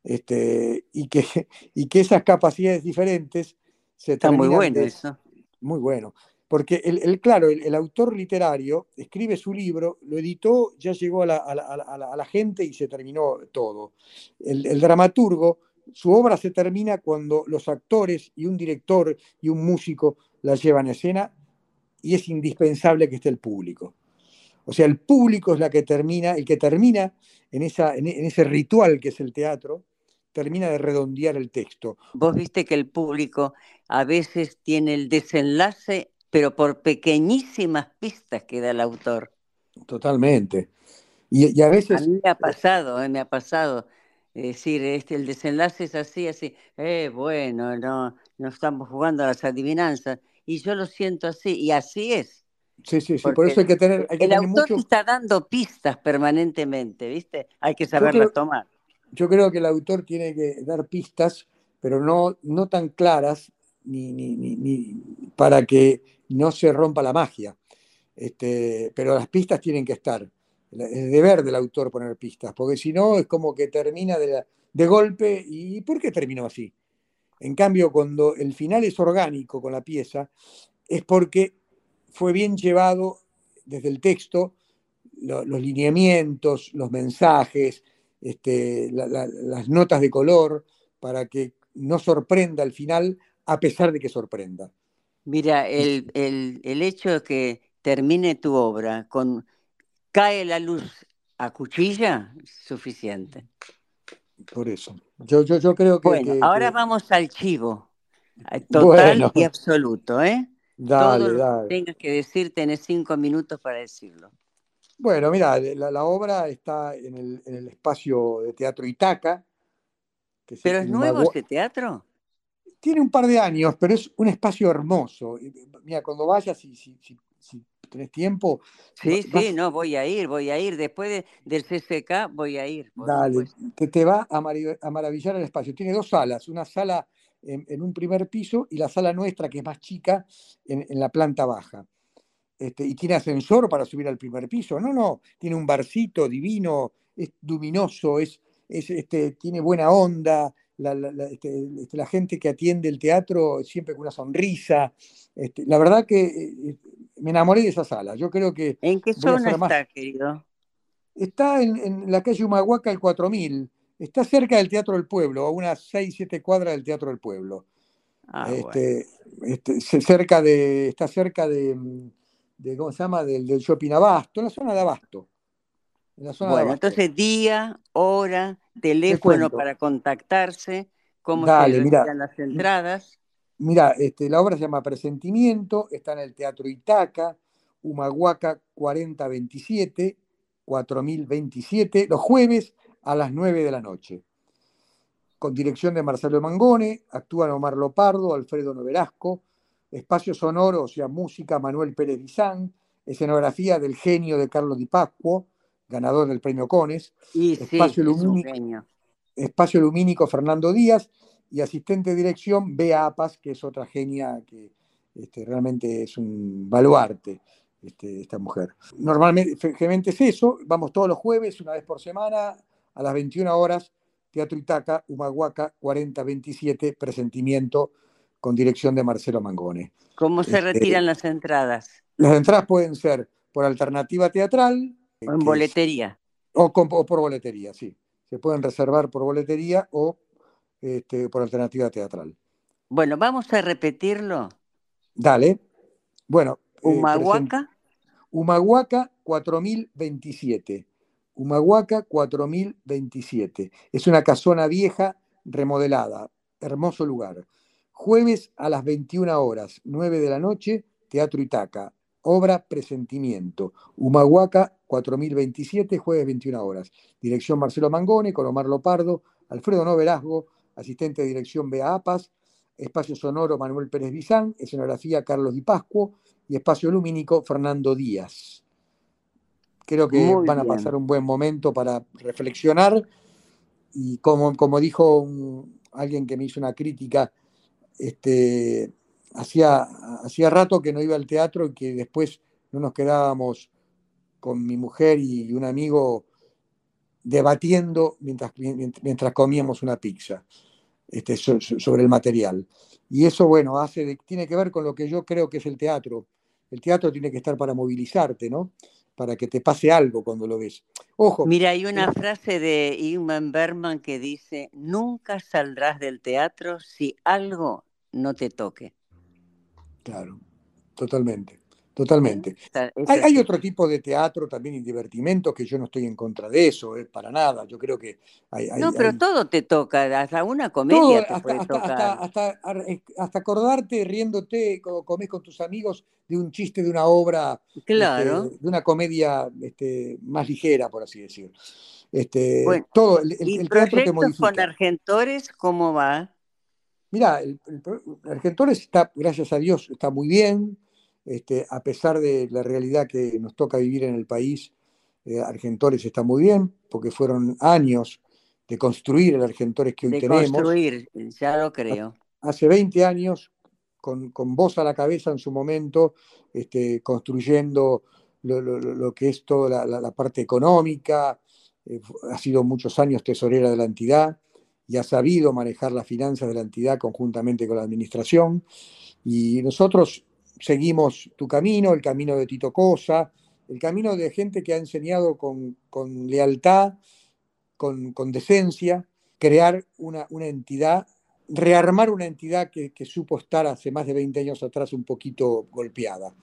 Este, y, que, <laughs> y que esas capacidades diferentes se Está muy bueno eso. Muy bueno. Porque el, claro, el, autor literario escribe su libro, lo editó, ya llegó a la, gente y se terminó todo. El, dramaturgo, su obra se termina cuando los actores y un director y un músico la llevan a escena y es indispensable que esté el público. O sea, el público es la que termina, el que termina en, esa, en ese ritual que es el teatro, termina de redondear el texto. Vos viste que el público a veces tiene el desenlace, pero por pequeñísimas pistas que da el autor. Totalmente. Y, a veces... A mí me ha pasado, eh, me ha pasado. Es decir, este, el desenlace es así, así. Eh, bueno, no, no estamos jugando a las adivinanzas. Y yo lo siento así, y así es. Sí, sí, sí, por eso hay que tener. el autor está dando pistas permanentemente, ¿viste? Hay que saberlas tomar. Yo creo que el autor tiene que dar pistas, pero no, no tan claras ni, ni, ni, para que no se rompa la magia. Este, pero las pistas tienen que estar. Es deber del autor poner pistas, porque si no es como que termina de, de golpe. ¿Y por qué terminó así? En cambio, cuando el final es orgánico con la pieza, es porque fue bien llevado desde el texto los lineamientos, los mensajes, este, las notas de color, para que no sorprenda al final, a pesar de que sorprenda. Mira, el, hecho de que termine tu obra con cae la luz a cuchilla, suficiente. Por eso. Yo, yo, yo creo que. Bueno, ahora vamos al chivo. <laughs> Total y absoluto, ¿eh? Dale, Todo lo que tengas que decir, tenés cinco minutos para decirlo. Bueno, mira, la, obra está en el, espacio de Teatro Itaca. ¿Pero es nuevo ese teatro? Tiene un par de años, pero es un espacio hermoso. Mira, cuando vayas, si, si, si, tenés tiempo. Sí, sí, no, voy a ir, voy a ir. Después del CCK voy a ir. Dale, te, te va a, maravillar el espacio. Tiene dos salas, una sala en, un primer piso y la sala nuestra, que es más chica, en, la planta baja. Este, y tiene ascensor para subir al primer piso. No, no, tiene un barcito divino, es luminoso, es, este, tiene buena onda. La, este, este, la, gente que atiende el teatro siempre con una sonrisa. Este, la verdad que eh, eh, me enamoré de esa sala. Yo creo que. ¿En qué zona está, querido? Está en, en, la calle Humahuaca, el 4000. Está cerca del Teatro del Pueblo, a unas 6, 7 cuadras del Teatro del Pueblo. Ah, este, este, cerca de, está cerca de, ¿cómo se llama? Del, del, shopping Abasto, en la zona de Abasto. bueno, entonces día, hora, teléfono para contactarse, cómo se retiran las entradas. Mira, este, la obra se llama Presentimiento, está en el Teatro Itaca, Humahuaca 4027, 4027, los jueves a las 9 de la noche. Con dirección de Marcelo Mangone, actúan Omar Lopardo, Alfredo Novelasco, espacio sonoro, o sea, música Manuel Pérez Bizán, escenografía del genio de Carlos Di Pascuo, ganador del premio Cones, espacio, lumínico, espacio lumínico Fernando Díaz y asistente de dirección Bea Apas, que es otra genia que este, realmente es un baluarte. Este, esta mujer. Normalmente es eso, vamos todos los jueves, una vez por semana, a las 21 horas, Teatro Itaca, Humahuaca 4027, presentimiento con dirección de Marcelo Mangone. ¿Cómo se este, retiran las entradas? Las entradas pueden ser por alternativa teatral. O en boletería. o, por boletería, sí. Se pueden reservar por boletería o este, por alternativa teatral. Bueno, vamos a repetirlo. Dale. Bueno. Eh, Humahuaca. Humahuaca 4027. Humahuaca 4027. Es una casona vieja remodelada. Hermoso lugar. Jueves a las 21 horas, 9 de la noche, Teatro Itaca. Obra Presentimiento. Humahuaca 4027, jueves 21 horas. Dirección Marcelo Mangone, con Omar Lopardo, Alfredo Noverazgo, asistente de dirección Bea Apas, espacio sonoro Manuel Pérez Bizán, escenografía Carlos Di Pascuo y espacio lumínico Fernando Díaz. Creo que van a pasar un buen momento para reflexionar y como, como dijo alguien que me hizo una crítica, este, hacía, hacía rato que no iba al teatro y que después no nos quedábamos con mi mujer y un amigo debatiendo mientras, mientras comíamos una pizza este, sobre el material. Y eso, bueno, hace tiene que ver con lo que yo creo que es el teatro. El teatro tiene que estar para movilizarte, ¿no? Para que te pase algo cuando lo ves. Ojo. Mira, hay una frase de Ingmar Bergman que dice, nunca saldrás del teatro si algo no te toque. Claro, totalmente. Totalmente. hay, otro tipo de teatro también y divertimento que yo no estoy en contra de eso, eh, para nada. Yo creo que hay. no, pero todo te toca, hasta una comedia te hasta, puede tocar. Hasta, acordarte, riéndote, como comés con tus amigos, de un chiste de una obra, claro. Este, de una comedia este, más ligera, por así decirlo. Este, todo, el, ¿y teatro te modifica. con Argentores cómo va? Mira, el, Argentores está, gracias a Dios, está muy bien este, a pesar de la realidad que nos toca vivir en el país, eh, Argentores está muy bien, porque fueron años de construir el Argentores que hoy de tenemos. construir, ya lo creo. Hace 20 años, con, con voz a la cabeza en su momento, este, construyendo lo, que es toda la, parte económica, eh, ha sido muchos años tesorera de la entidad y ha sabido manejar las finanzas de la entidad conjuntamente con la administración. Y nosotros seguimos tu camino, el camino de Tito Cosa, el camino de gente que ha enseñado con, lealtad, con, decencia, crear una, entidad, rearmar una entidad que, supo estar hace más de 20 años atrás un poquito golpeada.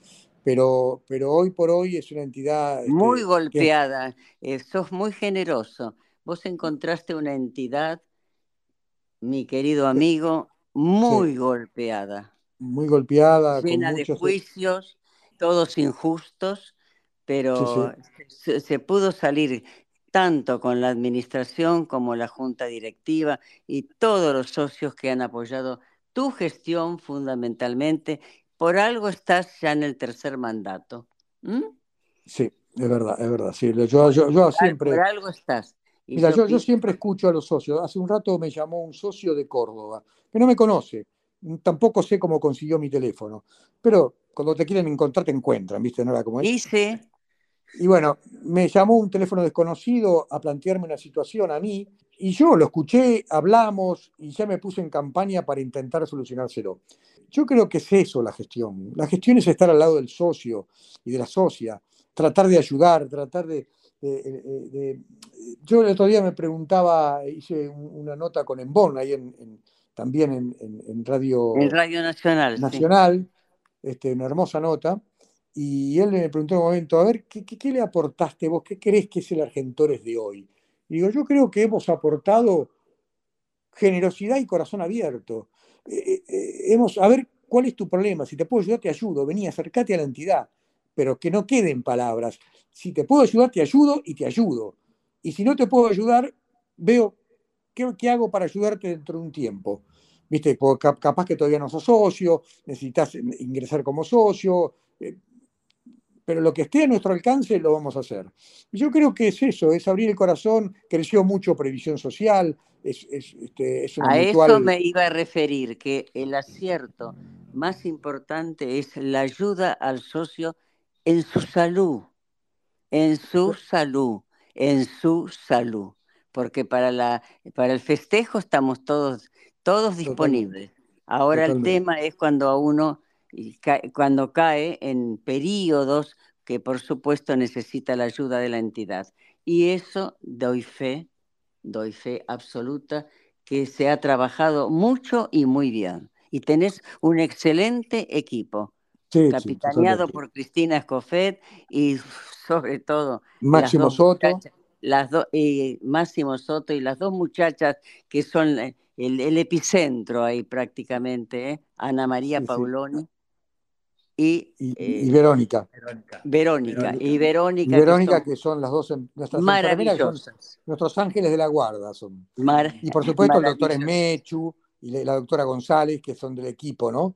Pero, pero hoy por hoy es una entidad... Este, muy golpeada, eh, sos muy generoso. Vos encontraste una entidad, mi querido amigo, muy golpeada muy golpeada. Llena de juicios, todos injustos, pero Se, pudo salir tanto con la administración como la junta directiva y todos los socios que han apoyado tu gestión fundamentalmente. Por algo estás ya en el tercer mandato. Sí, es verdad, es verdad. Sí, yo, yo, siempre... Por algo estás. Mira, yo, yo, siempre escucho a los socios. Hace un rato me llamó un socio de Córdoba, que no me conoce, tampoco sé cómo consiguió mi teléfono, pero cuando te quieren encontrar te encuentran, ¿viste? No era como es. Y bueno, me llamó un teléfono desconocido a plantearme una situación a mí, y yo lo escuché, hablamos, y ya me puse en campaña para intentar solucionárselo. Yo creo que es eso la gestión. La gestión es estar al lado del socio y de la socia, tratar de ayudar, tratar de... Yo el otro día me preguntaba, hice una nota con Embon ahí en también en, Radio, en Radio Nacional. Nacional este, una hermosa nota. Y él me preguntó en un momento, a ver, ¿qué, le aportaste vos? ¿Qué crees que es el Argentores de hoy? Y digo, yo creo que hemos aportado generosidad y corazón abierto. Eh, eh, eh, hemos, a ver, ¿cuál es tu problema? Si te puedo ayudar, te ayudo. Vení, acercate a la entidad, pero que no queden palabras. Si te puedo ayudar, te ayudo y te ayudo. Y si no te puedo ayudar, veo ¿qué, hago para ayudarte dentro de un tiempo? ¿Viste? capaz que todavía no sos socio, necesitas ingresar como socio, eh, pero lo que esté a nuestro alcance lo vamos a hacer. Yo creo que es eso, es abrir el corazón, creció mucho previsión social, es, este, A eso me iba a referir, que el acierto más importante es la ayuda al socio en su salud, en su salud, en su salud porque para, la, para el festejo estamos todos, todos disponibles. Ahora el tema es cuando uno cuando cae en periodos que por supuesto necesita la ayuda de la entidad. Y eso doy fe, doy fe absoluta que se ha trabajado mucho y muy bien. Y tenés un excelente equipo, capitaneado por Cristina Escofet y <laughs> sobre todo Máximo Soto las dos, eh, Máximo Soto y las dos muchachas que son eh, el, epicentro ahí prácticamente, ¿eh? Ana María Pauloni. y, y, Verónica. Verónica. Y Verónica. Verónica, que son, las dos nuestras maravillosas. nuestros ángeles de la guarda. Son. y por supuesto el doctor Esmechu y la, doctora González, que son del equipo, ¿no?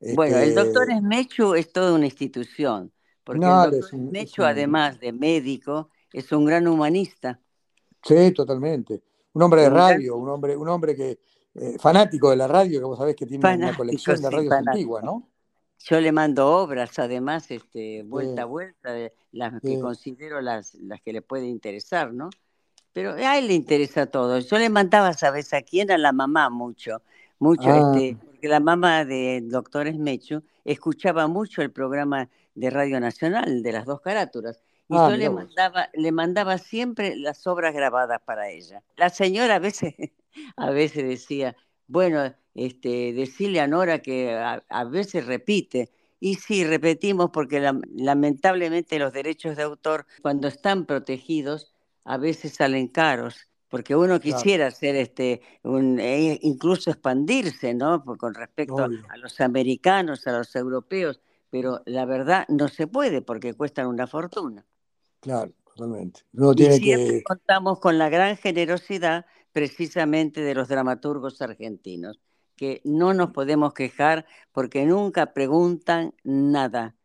Bueno, el este, doctor Esmechu es toda una institución, porque el doctor Esmechu, además de médico, es un gran humanista. Sí, totalmente. Un hombre de radio, un hombre, un hombre que eh, fanático de la radio, que vos sabés que tiene una colección de radios antiguas, ¿no? Yo le mando obras, además, este, vuelta a vuelta, las que considero las, las que le puede interesar, ¿no? Pero a él le interesa todo. Yo le mandaba, ¿sabes a quién? A la mamá mucho, mucho, ah. este, porque la mamá de doctor Esmecho escuchaba mucho el programa de Radio Nacional de las dos carátulas. Y ah, yo le mandaba, le mandaba siempre las obras grabadas para ella. La señora a veces, <laughs> a veces decía, bueno, este, decirle a Nora que a, veces repite. Y sí, repetimos porque lamentablemente los derechos de autor, cuando están protegidos, a veces salen caros, porque uno quisiera hacer este, un, e incluso expandirse, ¿no? Con respecto a los americanos, a los europeos, pero la verdad no se puede porque cuestan una fortuna. Claro, totalmente. y siempre contamos con la gran generosidad precisamente de los dramaturgos argentinos, que no nos podemos quejar porque nunca preguntan nada,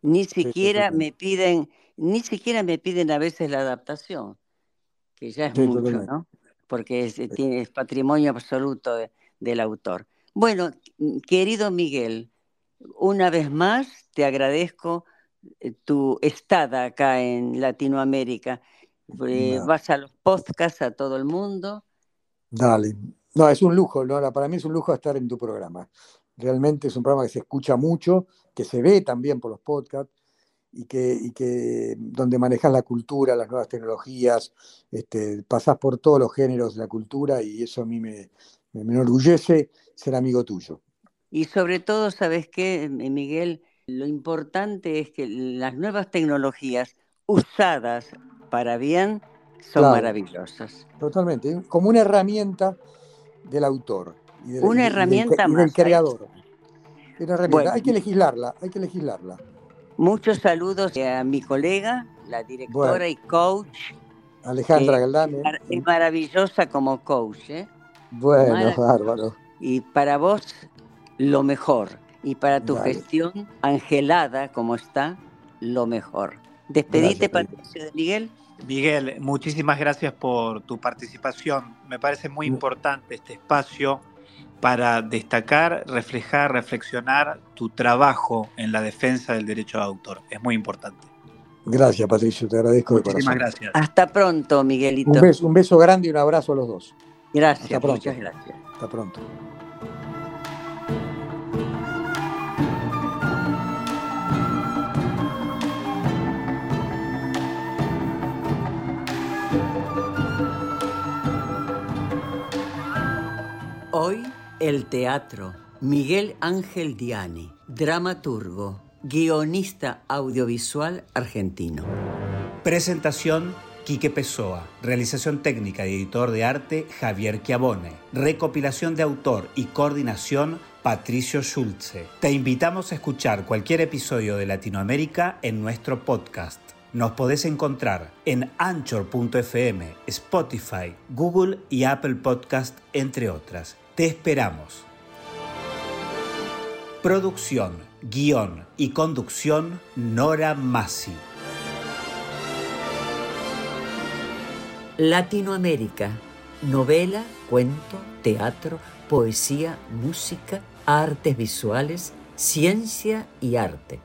ni siquiera me piden, ni siquiera me piden a veces la adaptación, que ya es mucho, ¿no? Porque es, tiene, patrimonio absoluto del autor. Bueno, querido Miguel, una vez más te agradezco eh, tu estada acá en Latinoamérica. Eh, vas a los podcasts a todo el mundo. Dale. No, es un lujo, Laura. Para mí es un lujo estar en tu programa. Realmente es un programa que se escucha mucho, que se ve también por los podcasts y que, que donde manejas la cultura, las nuevas tecnologías, este, pasás por todos los géneros de la cultura y eso a mí me, me enorgullece ser amigo tuyo. Y sobre todo, ¿sabes qué, Miguel? Lo importante es que las nuevas tecnologías usadas para bien son maravillosas. Totalmente, como una herramienta del autor. Y una herramienta más. del creador. hay que legislarla, hay que legislarla. Muchos saludos a mi colega, la directora y coach. Alejandra Galdame. Es maravillosa como coach. ¿eh? Bueno, bárbaro. Y para vos, lo mejor. Y para tu gestión, angelada como está, lo mejor. Despedite, Patricio de Miguel. Miguel, muchísimas gracias por tu participación. Me parece muy importante este espacio para destacar, reflejar, reflexionar tu trabajo en la defensa del derecho de autor. Es muy importante. Gracias, Patricio, te agradezco Muchísimas gracias. Hasta pronto, Miguelito. Un beso, un beso grande y un abrazo a los dos. Gracias, muchas gracias. Hasta pronto. Hoy el teatro. Miguel Ángel Diani, dramaturgo, guionista audiovisual argentino. Presentación Quique Pessoa. Realización técnica y editor de arte Javier Chiavone. Recopilación de autor y coordinación Patricio Schulze. Te invitamos a escuchar cualquier episodio de Latinoamérica en nuestro podcast. Nos podés encontrar en anchor.fm, Spotify, Google y Apple Podcast, entre otras. Te esperamos. Producción, guion y conducción Nora Massi. Latinoamérica. Novela, cuento, teatro, poesía, música, artes visuales, ciencia y arte